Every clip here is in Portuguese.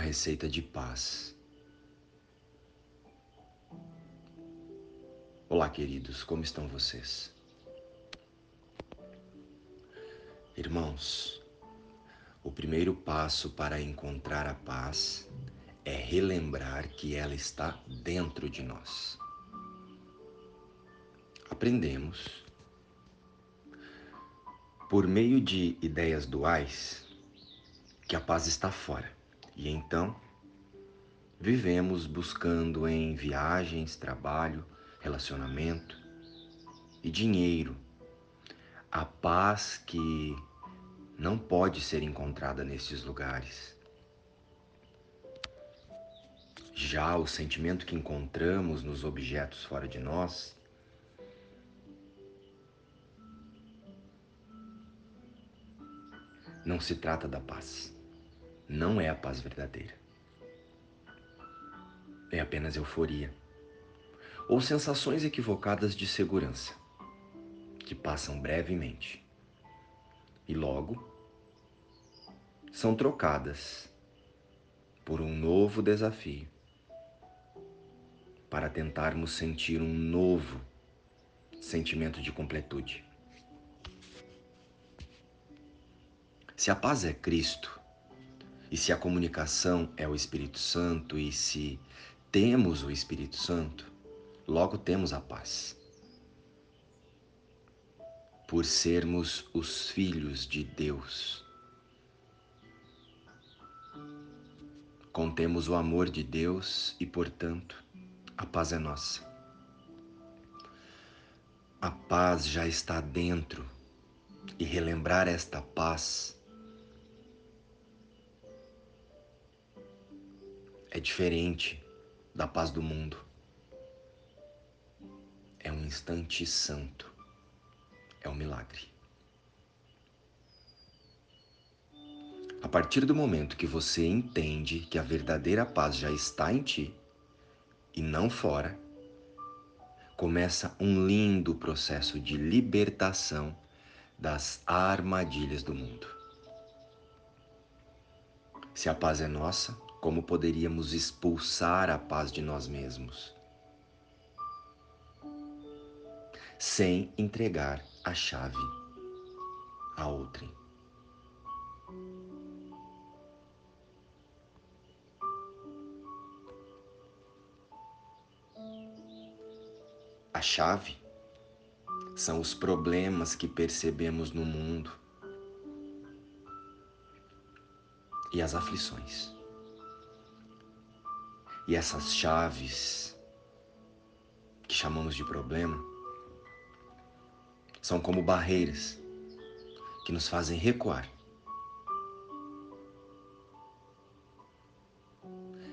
uma receita de paz. Olá, queridos, como estão vocês? Irmãos, o primeiro passo para encontrar a paz é relembrar que ela está dentro de nós. Aprendemos, por meio de ideias duais, que a paz está fora. E então, vivemos buscando em viagens, trabalho, relacionamento e dinheiro a paz que não pode ser encontrada nestes lugares. Já o sentimento que encontramos nos objetos fora de nós não se trata da paz. Não é a paz verdadeira. É apenas euforia ou sensações equivocadas de segurança que passam brevemente e logo são trocadas por um novo desafio para tentarmos sentir um novo sentimento de completude. Se a paz é Cristo, e se a comunicação é o Espírito Santo, e se temos o Espírito Santo, logo temos a paz. Por sermos os filhos de Deus. Contemos o amor de Deus e, portanto, a paz é nossa. A paz já está dentro e relembrar esta paz é diferente da paz do mundo. É um instante santo. É um milagre. A partir do momento que você entende que a verdadeira paz já está em ti, e não fora, começa um lindo processo de libertação das armadilhas do mundo. Se a paz é nossa, como poderíamos expulsar a paz de nós mesmos? Sem entregar a chave a outrem. A chave são os problemas que percebemos no mundo e as aflições. E essas chaves que chamamos de problema são como barreiras que nos fazem recuar.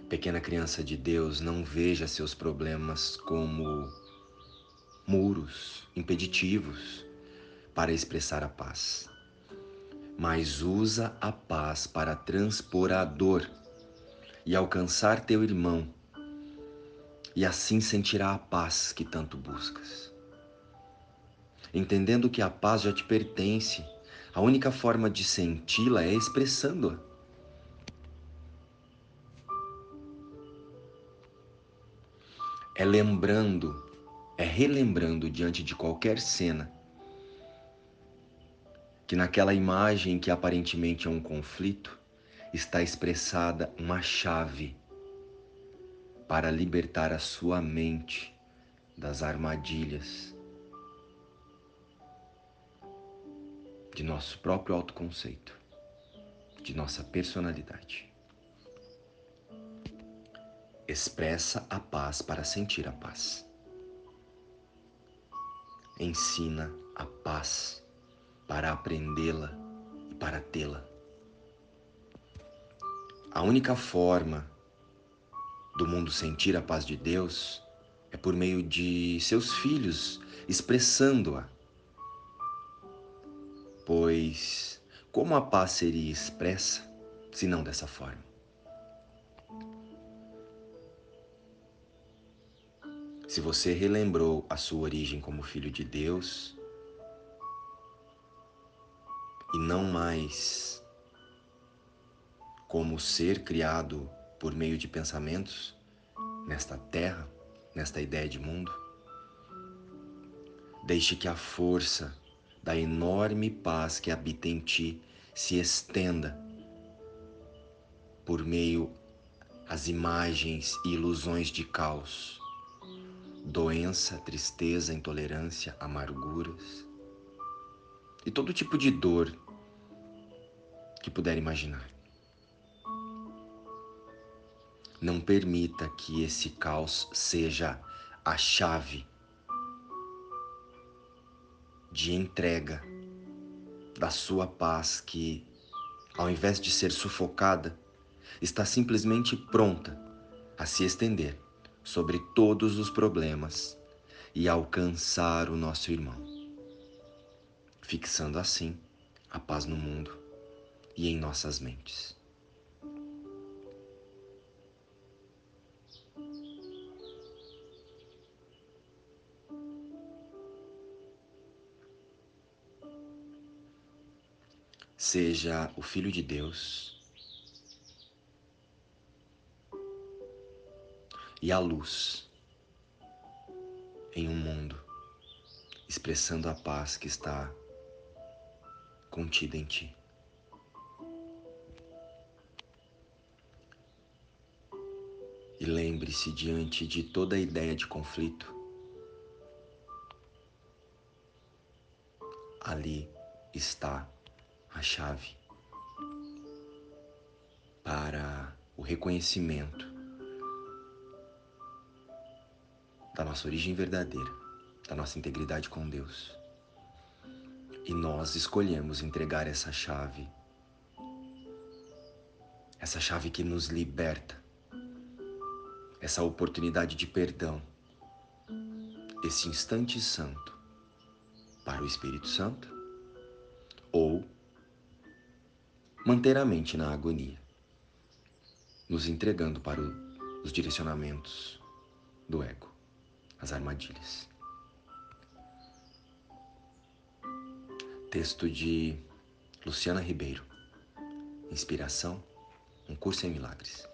Pequena criança de Deus, não veja seus problemas como muros impeditivos para expressar a paz, mas usa a paz para transpor a dor e alcançar teu irmão, e assim sentirá a paz que tanto buscas. Entendendo que a paz já te pertence, a única forma de senti-la é expressando-a. É lembrando é relembrando diante de qualquer cena que naquela imagem que aparentemente é um conflito está expressada uma chave para libertar a sua mente das armadilhas de nosso próprio autoconceito, de nossa personalidade. Expressa a paz para sentir a paz ensina a paz para aprendê-la e para tê-la. A única forma do mundo sentir a paz de Deus é por meio de seus filhos expressando-a. Pois como a paz seria expressa se não dessa forma? Se você relembrou a sua origem como filho de Deus e não mais como ser criado por meio de pensamentos nesta terra, nesta ideia de mundo. Deixe que a força da enorme paz que habita em ti se estenda por meio as imagens e ilusões de caos, doença, tristeza, intolerância, amarguras e todo tipo de dor que puder imaginar. Não permita que esse caos seja a chave de entrega da sua paz que, ao invés de ser sufocada, está simplesmente pronta a se estender sobre todos os problemas e alcançar o nosso irmão, fixando assim a paz no mundo e em nossas mentes. Seja o Filho de Deus e a luz em um mundo expressando a paz que está contida em ti. E lembre-se, diante de toda ideia de conflito, ali está a chave para o reconhecimento da nossa origem verdadeira, da nossa integridade com Deus. E nós escolhemos entregar essa chave, essa chave que nos liberta, essa oportunidade de perdão, esse instante santo para o Espírito Santo ou manter a mente na agonia, nos entregando para os direcionamentos do ego, as armadilhas. Texto de Luciana Ribeiro. Inspiração, um curso em milagres.